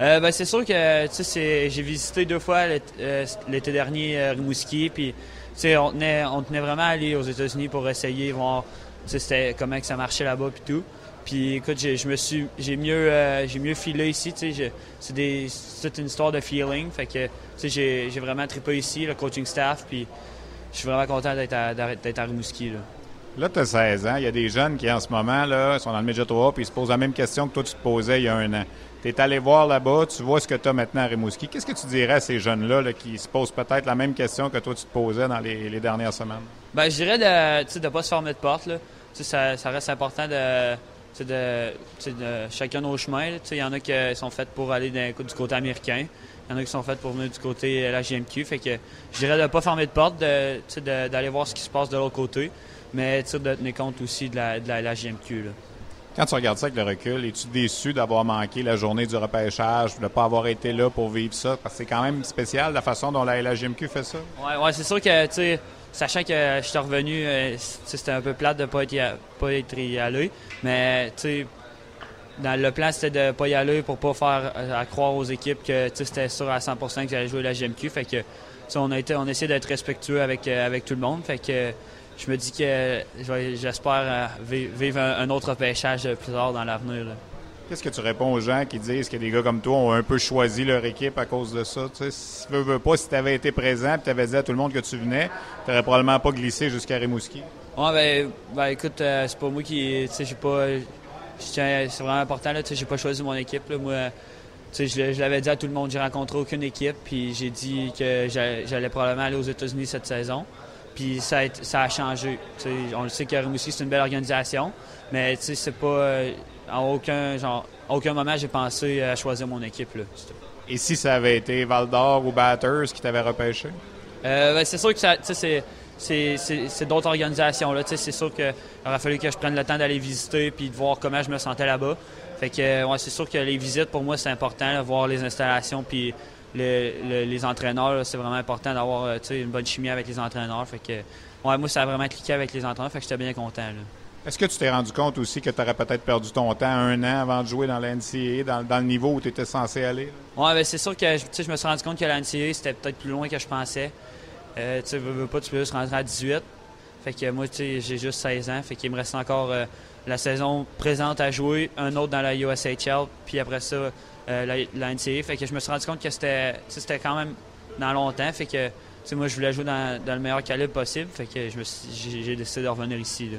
Speaker 5: Euh, ben, c'est sûr que j'ai visité deux fois euh, l'été dernier euh, Rimouski, puis on tenait, vraiment à aller aux États-Unis pour essayer, voir comment que ça marchait là-bas et tout. Puis écoute, j'ai mieux, mieux filé ici. C'est une histoire de feeling. Fait que j'ai vraiment trippé ici, le coaching staff. Puis je suis vraiment content d'être à, Rimouski. Là.
Speaker 2: Là, tu as 16 ans. Il y a des jeunes qui, en ce moment, sont dans le Midget 3 puis ils se posent la même question que toi, tu te posais il y a un an. Tu es allé voir là-bas, tu vois ce que tu as maintenant à Rimouski. Qu'est-ce que tu dirais à ces jeunes-là qui se posent peut-être la même question que toi, tu te posais dans les, dernières semaines?
Speaker 5: Bien, je dirais de ne pas se fermer de porte. Ça, ça, reste important de, de, de chacun nos chemins. Il y en a qui sont faits pour aller du côté américain. Il y en a qui sont faits pour venir du côté de la GMQ. Fait que je dirais de ne pas fermer de porte, d'aller voir ce qui se passe de l'autre côté, mais de tenir compte aussi de la, de la, GMQ.
Speaker 2: Quand tu regardes ça avec le recul, es-tu déçu d'avoir manqué la journée du repêchage, de ne pas avoir été là pour vivre ça? Parce que c'est quand même spécial la façon dont la, GMQ fait ça.
Speaker 5: Oui, ouais, c'est sûr que, tu sais, sachant que je suis revenu, euh, c'était un peu plate de ne pas être, pas être y aller. Mais, tu sais, le plan, c'était de ne pas y aller pour pas faire à croire aux équipes que c'était sûr à 100% que j'allais jouer la GMQ. Fait que, on a été, on essayé d'être respectueux avec, euh, avec tout le monde. Fait que je me dis que j'espère euh, vivre un autre pêchage plus tard dans l'avenir.
Speaker 2: Qu'est-ce que tu réponds aux gens qui disent que des gars comme toi ont un peu choisi leur équipe à cause de ça? Tu sais, si tu veux, pas, si tu avais été présent et tu avais dit à tout le monde que tu venais, tu n'aurais probablement pas glissé jusqu'à Rimouski.
Speaker 5: Ouais, ben, ben écoute, euh, c'est pas moi qui. Tu sais, j'ai pas. C'est vraiment important, là. Tu sais, j'ai pas choisi mon équipe, là. Moi, tu sais, je, l'avais dit à tout le monde, j'ai rencontré aucune équipe, puis j'ai dit que j'allais probablement aller aux États-Unis cette saison. Puis ça a, ça a changé. On le sait que Rimouski, c'est une belle organisation, mais c'est pas. Euh, en aucun, genre, aucun moment, j'ai pensé à choisir mon équipe. Là.
Speaker 2: Et si ça avait été Val d'Or ou Batters qui t'avait repêché?
Speaker 5: Euh, ben, c'est sûr que c'est, c'est, d'autres organisations. Là. C'est sûr qu'il aurait fallu que je prenne le temps d'aller visiter puis de voir comment je me sentais là-bas. Fait que ouais, c'est sûr que les visites, pour moi, c'est important, voir les installations puis les entraîneurs. c'est vraiment important d'avoir euh, une bonne chimie avec les entraîneurs. Fait que, ouais, moi, ça a vraiment cliqué avec les entraîneurs. Fait que j'étais bien content.
Speaker 2: Est-ce que tu t'es rendu compte aussi que tu aurais peut-être perdu ton temps un an avant de jouer dans la NCAA, dans, le niveau où tu étais censé aller?
Speaker 5: Oui, ben c'est sûr que je me suis rendu compte que la NCAA, c'était peut-être plus loin que je pensais. Euh, tu veux, pas, tu peux juste rentrer à 18. Fait que moi, j'ai juste 16 ans. Fait qu'il me reste encore euh, la saison présente à jouer, un autre dans la USHL, puis après ça, euh, la, NCAA. Fait que je me suis rendu compte que c'était, c'était quand même dans longtemps. Fait que moi, je voulais jouer dans, le meilleur calibre possible. Fait que j'ai décidé de revenir ici.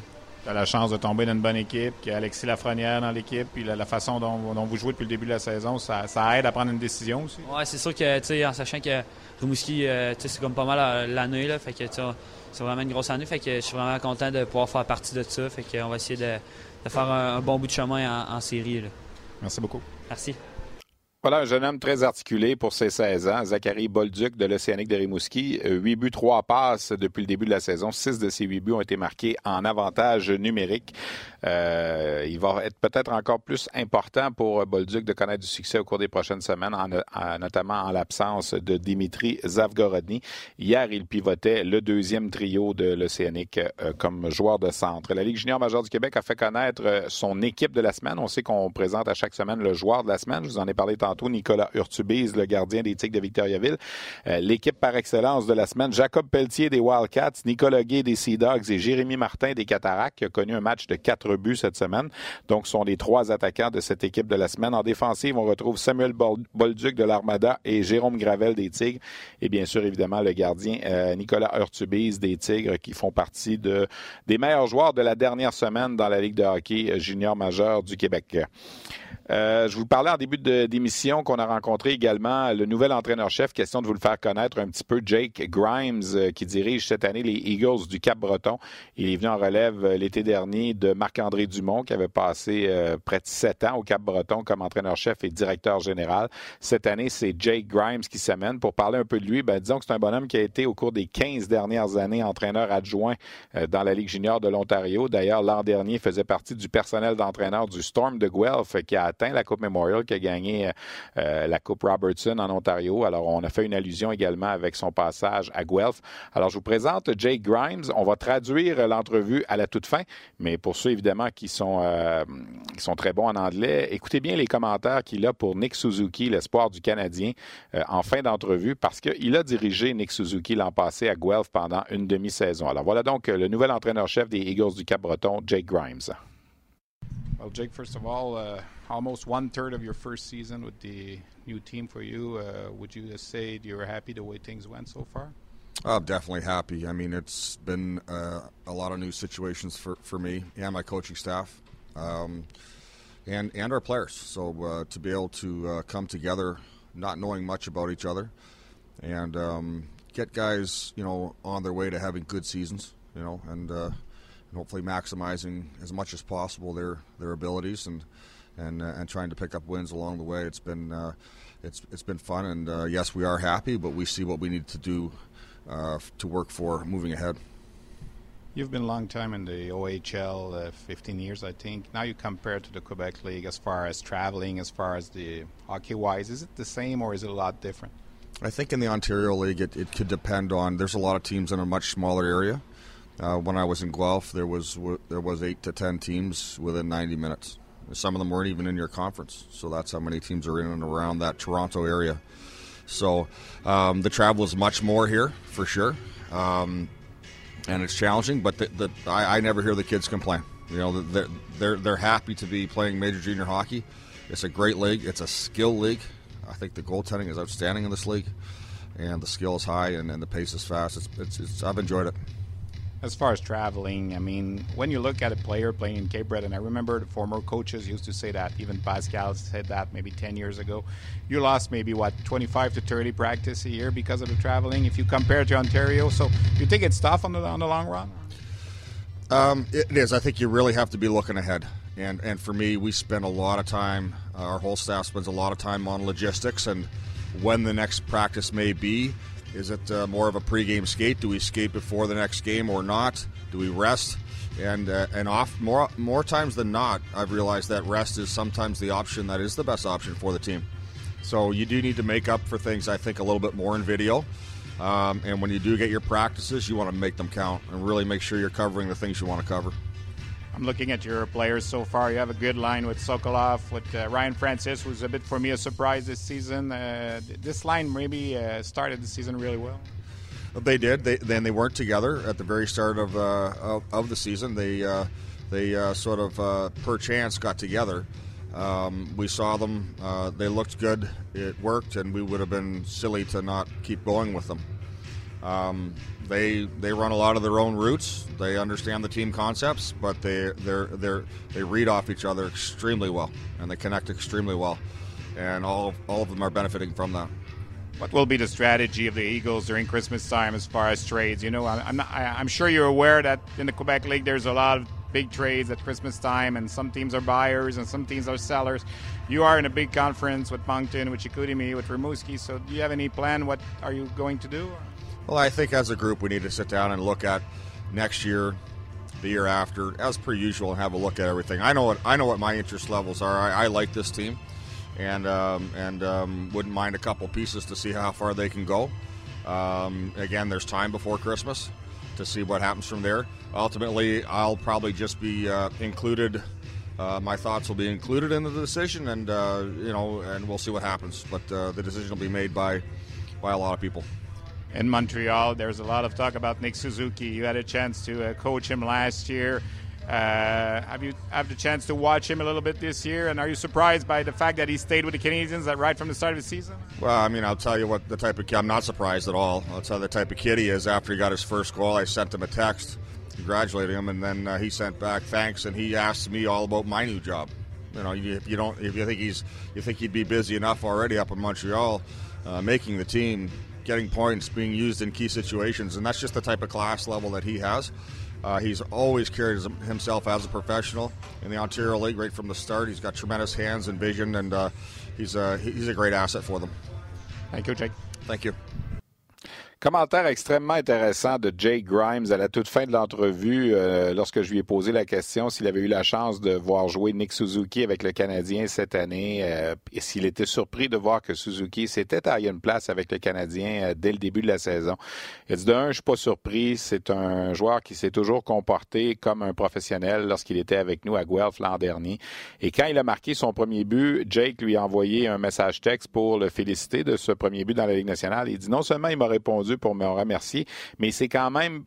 Speaker 2: Tu as la chance de tomber dans une bonne équipe, qu'il y a Alexis Lafrenière dans l'équipe, puis la, façon dont, vous jouez depuis le début de la saison, ça, aide à prendre une décision aussi?
Speaker 5: Oui, c'est sûr que, tu sais, en sachant que Rimouski, euh, c'est comme pas mal l'année, là, fait que, c'est vraiment une grosse année, fait que je suis vraiment content de pouvoir faire partie de ça, fait qu'on va essayer de, faire un, bon bout de chemin en, série.
Speaker 2: Merci beaucoup.
Speaker 5: Merci.
Speaker 1: Voilà un jeune homme très articulé pour ses 16 ans, Zachary Bolduc de l'Océanique de Rimouski. 8 buts, 3 passes depuis le début de la saison. 6 de ces 8 buts ont été marqués en avantage numérique. Euh, il va être peut-être encore plus important pour Bolduc de connaître du succès au cours des prochaines semaines, notamment en l'absence de Dimitri Zavgorodny. Hier, il pivotait le deuxième trio de l'Océanique euh, comme joueur de centre. La Ligue junior majeure du Québec a fait connaître euh, son équipe de la semaine. On sait qu'on présente à chaque semaine le joueur de la semaine. Je vous en ai parlé tantôt Nicolas Urtubise, le gardien des Tigres de Victoriaville. Euh, l'équipe par excellence de la semaine, Jacob Pelletier des Wildcats, Nicolas Gay des Sea Dogs et Jérémy Martin des Cataractes, qui a connu un match de quatre buts cette semaine. Donc, sont les trois attaquants de cette équipe de la semaine. En défensive, on retrouve Samuel Bolduc de l'Armada et Jérôme Gravel des Tigres. Et bien sûr, évidemment, le gardien euh, Nicolas Urtubise des Tigres, qui font partie de, des meilleurs joueurs de la dernière semaine dans la Ligue de hockey junior majeur du Québec. Euh, je vous parlais en début d'émission qu'on a rencontré également le nouvel entraîneur-chef. Question de vous le faire connaître un petit peu, Jake Grimes, euh, qui dirige cette année les Eagles du Cap-Breton. Il est venu en relève euh, l'été dernier de Marc-André Dumont, qui avait passé près de sept ans au Cap-Breton comme entraîneur-chef et directeur général. Cette année, c'est Jake Grimes qui s'amène. Pour parler un peu de lui, ben, disons que c'est un bonhomme qui a été au cours des 15 dernières années entraîneur adjoint dans la Ligue junior de l'Ontario. D'ailleurs, l'an dernier, il faisait partie du personnel d'entraîneur du Storm de Guelph, qui a la Coupe Memorial, qui a gagné euh, la Coupe Robertson en Ontario. Alors, on a fait une allusion également avec son passage à Guelph. Alors, je vous présente Jake Grimes. On va traduire l'entrevue à la toute fin, mais pour ceux, évidemment, qui sont, euh, qui sont très bons en anglais, écoutez bien les commentaires qu'il a pour Nick Suzuki, l'espoir du Canadien, euh, en fin d'entrevue, parce qu'il a dirigé Nick Suzuki l'an passé à Guelph pendant une demi-saison. Alors, voilà donc le nouvel entraîneur-chef des Eagles du Cap-Breton, Jake Grimes.
Speaker 2: Well, Jake, first of all, uh, almost one third of your first season with the new team for you. Uh, would you say you're happy the way things went so far?
Speaker 6: Oh, definitely happy. I mean, it's been uh, a lot of new situations for, for me and my coaching staff, um, and and our players. So uh, to be able to uh, come together, not knowing much about each other, and um, get guys, you know, on their way to having good seasons, you know, and uh, hopefully maximizing as much as possible their their abilities and and uh, and trying to pick up wins along the way. It's been uh, it's it's been fun, and uh, yes, we are happy, but we see what we need to do uh, to work for moving ahead.
Speaker 2: You've been a long time in the OHL, uh, 15 years, I think. Now you compare to the Quebec League as far as traveling, as far as the hockey wise. Is it the same or is it a lot different?
Speaker 6: I think in the Ontario League, it, it could depend on. There's a lot of teams in a much smaller area. Uh, when I was in Guelph, there was there was eight to ten teams within 90 minutes. Some of them weren't even in your conference, so that's how many teams are in and around that Toronto area. So um, the travel is much more here for sure. Um, and it's challenging. But the, the, I, I, never hear the kids complain. You know, they're, they're they're happy to be playing major junior hockey. It's a great league. It's a skill league. I think the goaltending is outstanding in this league, and the skill is high and, and the pace is fast. It's, it's, it's I've enjoyed it
Speaker 2: as far as traveling, I mean, when you look at a player playing in Cape Breton, I remember the former coaches used to say that. Even Pascal said that maybe 10 years ago. You lost maybe, what, 25 to 30 practice a year because of the traveling if you compare to Ontario. So you think it's tough on the, on the long run?
Speaker 6: Um, it is. I think you really have to be looking ahead. And, and for me, we spend a lot of time, our whole staff spends a lot of time on logistics and when the next practice may be is it uh, more of a pregame skate? Do we skate before the next game or not? Do we rest? And uh, and off more more times than not, I've realized that rest is sometimes the option that is the best option for the team. So you do need to make up for things. I think a little bit more in video. Um, and when you do get your practices, you want to make them count and really make sure you're covering the things you want to cover.
Speaker 2: I'm looking at your players so far. You have a good line with Sokolov, with uh, Ryan Francis, who's a bit for me a surprise this season. Uh, this line maybe uh, started the season really well.
Speaker 6: They did. They, then they weren't together at the very start of uh, of, of, the season. They uh, they uh, sort of per chance got together. Um, we saw them. they looked good. It worked, and we would have been silly to not keep going with them. Um, they they run a lot of their own routes. They understand the team concepts, but they they they they read off each other extremely well, and they connect extremely well, and all of, all of them are benefiting from that.
Speaker 2: What will be the strategy of the Eagles during Christmas time as far as trades? You know, I'm not, I'm sure you're aware that in the Quebec League there's a lot of big trades at Christmas time, and some teams are buyers and some teams are sellers. You are in a big conference with Moncton, with Chicoutimi, with Rimouski. So, do you have any plan? What are you going to do?
Speaker 6: Well, I think as a group we need to sit down and look at next year, the year after, as per usual, and have a look at everything. I know what I know what my interest levels are. I, I like this team, and um, and um, wouldn't mind a couple pieces to see how far they can go. Um, again, there's time before Christmas to see what happens from there. Ultimately, I'll probably just be uh, included. Uh, my thoughts will be included in the decision, and uh, you know, and we'll see what happens. But uh, the decision will be made by by a lot of people
Speaker 2: in Montreal. There's a lot of talk about Nick Suzuki. You had a chance to uh, coach him last year. Uh, have you had the chance to watch him a little bit this year? And are you surprised by the fact that he stayed with the Canadiens that right from the start of the season?
Speaker 6: Well, I mean, I'll tell you what the type of kid. I'm not surprised at all. I'll tell you the type of kid he is. After he got his first goal, I sent him a text congratulating him, and then uh, he sent back thanks, and he asked me all about my new job. You know, if you don't, if you think he's, you think he'd be busy enough already up in Montreal, uh, making the team getting points, being used in key situations, and that's just the type of class level that he has. Uh, he's always carried himself as a professional in the Ontario League right from the start. He's got tremendous hands and vision, and uh, he's a he's a great asset for them.
Speaker 2: Thank you, Jake.
Speaker 6: Thank you.
Speaker 1: Commentaire extrêmement intéressant de Jake Grimes à la toute fin de l'entrevue, euh, lorsque je lui ai posé la question s'il avait eu la chance de voir jouer Nick Suzuki avec le Canadien cette année euh, et s'il était surpris de voir que Suzuki s'était taillé une place avec le Canadien euh, dès le début de la saison. Il dit d'un, je suis pas surpris, c'est un joueur qui s'est toujours comporté comme un professionnel lorsqu'il était avec nous à Guelph l'an dernier. Et quand il a marqué son premier but, Jake lui a envoyé un message texte pour le féliciter de ce premier but dans la Ligue nationale. Il dit non seulement il m'a répondu pour me remercier, mais c'est quand même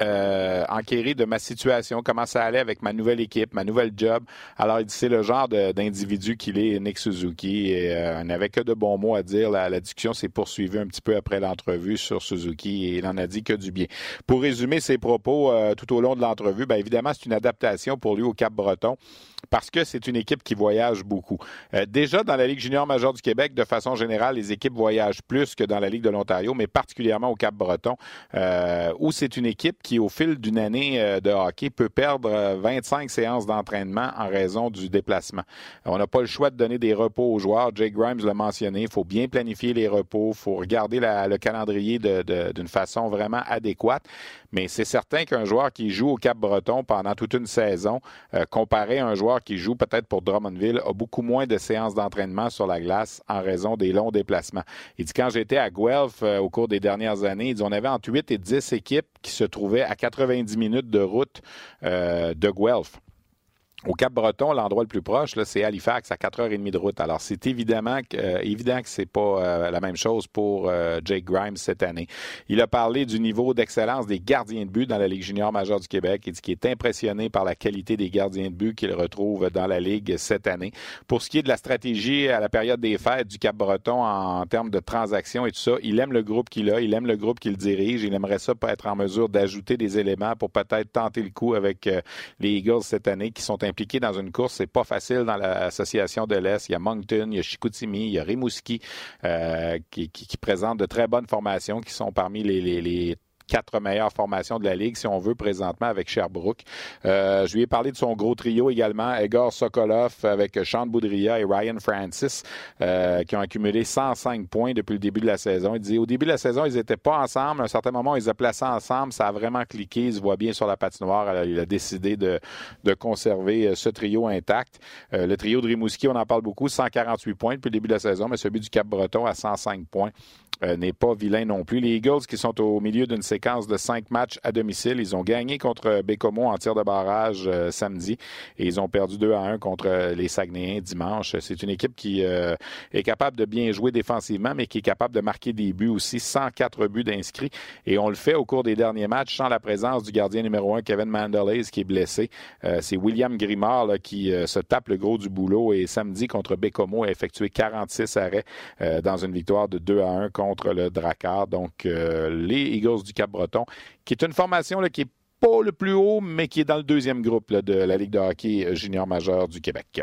Speaker 1: euh, enquérir de ma situation, comment ça allait avec ma nouvelle équipe, ma nouvelle job. Alors, il dit c'est le genre d'individu qu'il est, Nick Suzuki. Et, euh, on n'avait que de bons mots à dire. La, la discussion s'est poursuivie un petit peu après l'entrevue sur Suzuki et il en a dit que du bien. Pour résumer ses propos euh, tout au long de l'entrevue, bien évidemment, c'est une adaptation pour lui au Cap-Breton parce que c'est une équipe qui voyage beaucoup. Euh, déjà, dans la Ligue junior majeure du Québec, de façon générale, les équipes voyagent plus que dans la Ligue de l'Ontario, mais particulièrement au Cap-Breton, euh, où c'est une équipe qui, au fil d'une année euh, de hockey, peut perdre 25 séances d'entraînement en raison du déplacement. On n'a pas le choix de donner des repos aux joueurs. Jake Grimes l'a mentionné. Il faut bien planifier les repos. Il faut regarder le calendrier d'une façon vraiment adéquate. Mais c'est certain qu'un joueur qui joue au Cap-Breton pendant toute une saison, comparé à un joueur qui joue peut-être pour Drummondville, a beaucoup moins de séances d'entraînement sur la glace en raison des longs déplacements. Il dit quand j'étais à Guelph au cours des dernières années, il dit on avait entre 8 et 10 équipes qui se trouvaient à 90 minutes de route euh, de Guelph. Au Cap-Breton, l'endroit le plus proche, c'est Halifax, à 4h30 de route. Alors, c'est évidemment que, euh, évident que c'est pas euh, la même chose pour euh, Jake Grimes cette année. Il a parlé du niveau d'excellence des gardiens de but dans la Ligue junior majeure du Québec. Il dit qu'il est impressionné par la qualité des gardiens de but qu'il retrouve dans la Ligue cette année. Pour ce qui est de la stratégie à la période des fêtes du Cap-Breton en, termes de transactions et tout ça, il aime le groupe qu'il a, il aime le groupe qu'il dirige. Il aimerait ça pour être en mesure d'ajouter des éléments pour peut-être tenter le coup avec les Eagles cette année qui sont impliqué dans une course. C'est pas facile dans l'association de l'Est. Il y a Moncton, il y a Chicoutimi, il y a Rimouski euh, qui, qui, présentent de très bonnes formations qui sont parmi les, quatre meilleures formations de la Ligue, si on veut, présentement avec Sherbrooke. Euh, je lui ai parlé de son gros trio également, Egor Sokolov avec Sean Boudria et Ryan Francis, euh, qui ont accumulé 105 points depuis le début de la saison. Il dit au début de la saison, ils n'étaient pas ensemble. À un certain moment, ils ont placés ensemble. Ça a vraiment cliqué. Ils se voient bien sur la patinoire. Il a décidé de, de conserver euh, ce trio intact. le trio de Rimouski, on en parle beaucoup, 148 points depuis le début de la saison, mais celui du Cap-Breton à 105 points n'est pas vilain non plus. Les Eagles qui sont au milieu d'une séquence de cinq matchs à domicile. Ils ont gagné contre Bécomo en tir de barrage euh, samedi et ils ont perdu 2 à 1 contre les Saguenayens dimanche. C'est une équipe qui euh, est capable de bien jouer défensivement, mais qui est capable de marquer des buts aussi. 104 buts d'inscrits et on le fait au cours des derniers matchs sans la présence du gardien numéro 1, Kevin Mandelays, qui est blessé. Euh, c'est William Grimard qui se tape le gros du boulot et samedi contre Bécomo a effectué 46 arrêts dans une victoire de 2 à 1 contre le Drakkar. Donc les Eagles du breton qui est une formation qui est pas le plus haut, mais qui est dans le deuxième groupe de la Ligue de hockey junior majeur du Québec.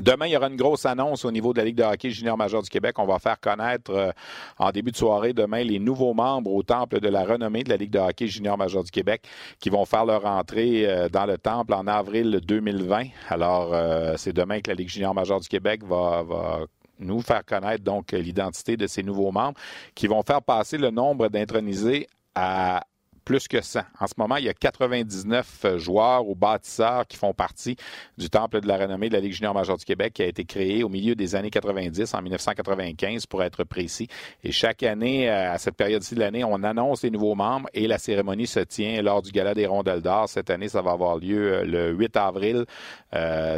Speaker 1: Demain, il y aura une grosse annonce au niveau de la Ligue de hockey junior majeur du Québec. On va faire connaître euh, en début de soirée demain les nouveaux membres au temple de la renommée de la Ligue de hockey junior majeur du Québec qui vont faire leur entrée euh, dans le temple en avril 2020. Alors, euh, c'est demain que la Ligue junior majeur du Québec va, va nous faire connaître donc l'identité de ces nouveaux membres qui vont faire passer le nombre d'intronisés à plus que 100. En ce moment, il y a 99 euh, joueurs ou bâtisseurs qui font partie du Temple de la renommée de la Ligue junior majeure du Québec qui a été créé au milieu des années 90, en 1995 pour être précis. Et chaque année, euh, à cette période-ci de l'année, on annonce les nouveaux membres et la cérémonie se tient lors du Gala des Rondelles d'Or. Cette année, ça va avoir lieu euh, le 8 avril,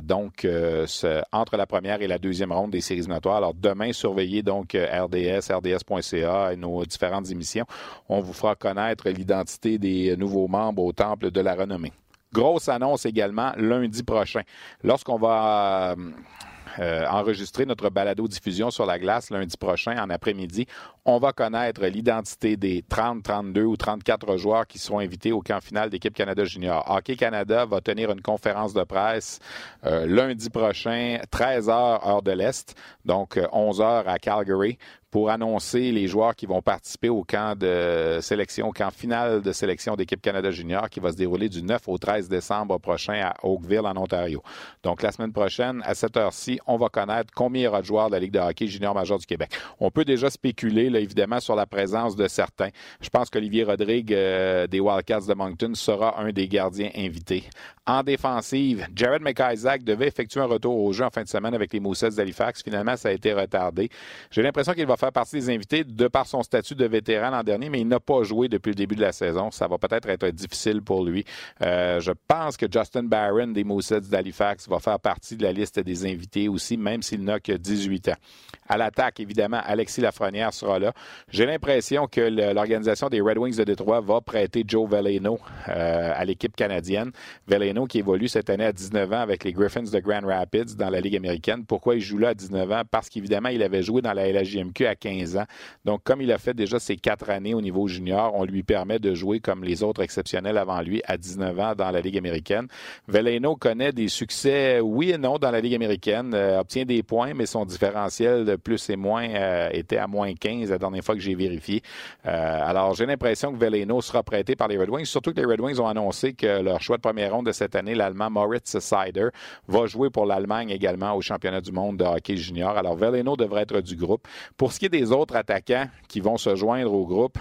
Speaker 1: donc entre la première et la deuxième ronde des séries éliminatoires. Alors demain, surveillez donc RDS, RDS.ca et nos différentes émissions. On vous fera connaître l'identité des nouveaux membres au Temple de la Renommée. Grosse annonce également lundi prochain. Lorsqu'on va euh, euh, enregistrer notre balado-diffusion sur la glace lundi prochain en après-midi, on va connaître l'identité des 30, 32 ou 34 joueurs qui seront invités au camp final d'équipe Canada Junior. Hockey Canada va tenir une conférence de presse euh, lundi prochain, 13h heure de l'Est, donc 11h à Calgary, pour annoncer les joueurs qui vont participer au camp de sélection, au camp final de sélection d'équipe Canada Junior qui va se dérouler du 9 au 13 décembre prochain à Oakville, en Ontario. Donc, la semaine prochaine, à cette heure-ci, on va connaître combien il y aura de joueurs de la Ligue de hockey junior major du Québec. On peut déjà spéculer, là, évidemment, sur la présence de certains. Je pense qu'Olivier Rodrigue euh, des Wildcats de Moncton sera un des gardiens invités. En défensive, Jared McIsaac devait effectuer un retour au jeu en fin de semaine avec les Moussets d'Halifax. Finalement, ça a été retardé. J'ai l'impression qu'il va faire partie des invités de par son statut de vétéran l'an dernier, mais il n'a pas joué depuis le début de la saison. Ça va peut-être être difficile pour lui. Euh, je pense que Justin Barron des Moussets d'Halifax va faire partie de la liste des invités aussi, même s'il n'a que 18 ans. À l'attaque, évidemment, Alexis Lafrenière sera là. J'ai l'impression que l'organisation des Red Wings de Détroit va prêter Joe Veleno euh, à l'équipe canadienne. Veleno qui évolue cette année à 19 ans avec les Griffins de Grand Rapids dans la Ligue américaine. Pourquoi il joue là à 19 ans? Parce qu'évidemment, il avait joué dans la LHJMQ à 15 ans. Donc, comme il a fait déjà ses quatre années au niveau junior, on lui permet de jouer comme les autres exceptionnels avant lui à 19 ans dans la Ligue américaine. Veleno connaît des succès, oui et non, dans la Ligue américaine, euh, obtient des points, mais son différentiel de plus et moins euh, était à moins 15 la dernière fois que j'ai vérifié. Euh, alors, j'ai l'impression que Veleno sera prêté par les Red Wings, surtout que les Red Wings ont annoncé que leur choix de première ronde de cette année, l'Allemand Moritz Sider, va jouer pour l'Allemagne également au championnat du monde de hockey junior. Alors, Veleno devrait être du groupe. Pour ce qui est des autres attaquants qui vont se joindre au groupe,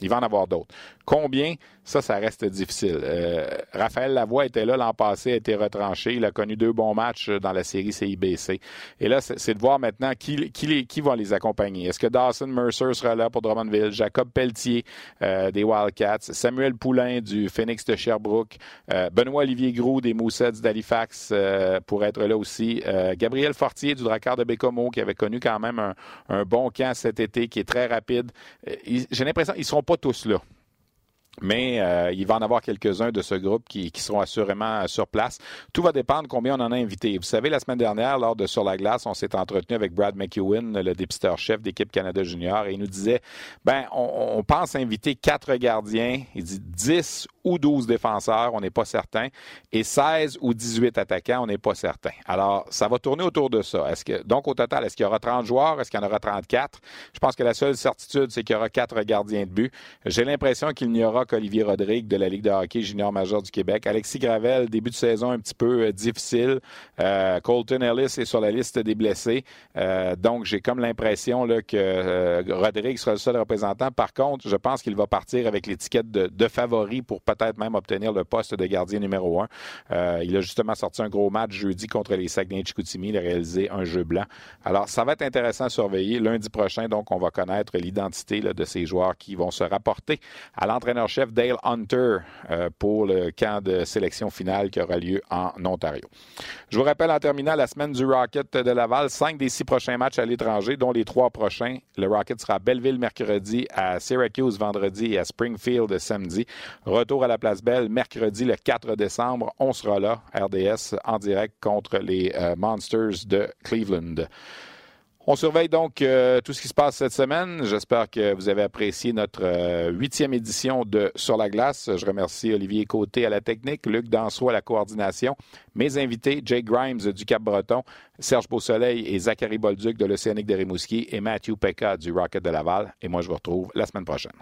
Speaker 1: il va en avoir d'autres. Combien? Ça, ça reste difficile. Euh, Raphaël Lavoie était là l'an passé, a été retranché. Il a connu deux bons matchs dans la série CIBC. Et là, c'est de voir maintenant qui, qui, qui va les accompagner. Est-ce que Dawson Mercer sera là pour Drummondville? Jacob Pelletier euh, des Wildcats? Samuel Poulain du Phoenix de Sherbrooke? Euh, Benoît-Olivier Groux des Moussets d'Halifax pour être là aussi? Gabriel Fortier du Drakkar de Bécomo qui avait connu quand même un, un bon camp cet été, qui est très rapide. J'ai l'impression qu'ils ne seront pas tous là. Mais euh, il va en avoir quelques-uns de ce groupe qui, seront assurément sur place. Tout va dépendre combien on en a invité. Vous savez, la semaine dernière, lors de Sur la glace, on s'est entretenu avec Brad McEwen, le dépisteur-chef d'équipe Canada Junior, et il nous disait, ben, on, on pense inviter quatre gardiens. Il dit 10 ou 12 défenseurs, on n'est pas certain, et 16 ou 18 attaquants, on n'est pas certain. Alors, ça va tourner autour de ça. Est-ce que, donc, au total, est-ce qu'il y aura 30 joueurs? Est-ce qu'il y en aura 34? Je pense que la seule certitude, c'est qu'il y aura quatre gardiens de but. J'ai l'impression qu'il n'y aura qu'Olivier Rodrigue de la Ligue de hockey junior majeur du Québec. Alexis Gravel, début de saison un petit peu euh, difficile. Euh, Colton Ellis est sur la liste des blessés. Euh, donc, j'ai comme l'impression que Rodrigue sera le seul représentant. Par contre, je pense qu'il va partir avec l'étiquette de, favori pour peut-être même obtenir le poste de gardien numéro un. Il a justement sorti un gros match jeudi contre les Saguenay-Chicoutimi. Il a réalisé un jeu blanc. Alors, ça va être intéressant à surveiller. Lundi prochain, donc, on va connaître l'identité de ces joueurs qui vont se rapporter à l'entraîneur-chef Dale Hunter euh, pour le camp de sélection finale qui aura lieu en Ontario. Je vous rappelle en terminant la semaine du Rocket de Laval, cinq des six prochains matchs à l'étranger, dont les trois prochains. Le Rocket sera à Belleville mercredi, à Syracuse vendredi et à Springfield samedi. Retour à la place Belle mercredi le 4 décembre. On sera là, RDS, en direct contre les euh, Monsters de Cleveland. On surveille donc euh, tout ce qui se passe cette semaine. J'espère que vous avez apprécié notre euh, huitième édition de Sur la glace. Je remercie Olivier Côté à la technique, Luc Dansois à la coordination, mes invités, Jake Grimes du Cap-Breton, Serge Beausoleil et Zachary Bolduc de l'Océanique de Rimouski et Matthew Pekka du Rocket de Laval. Et moi, je vous retrouve la semaine prochaine.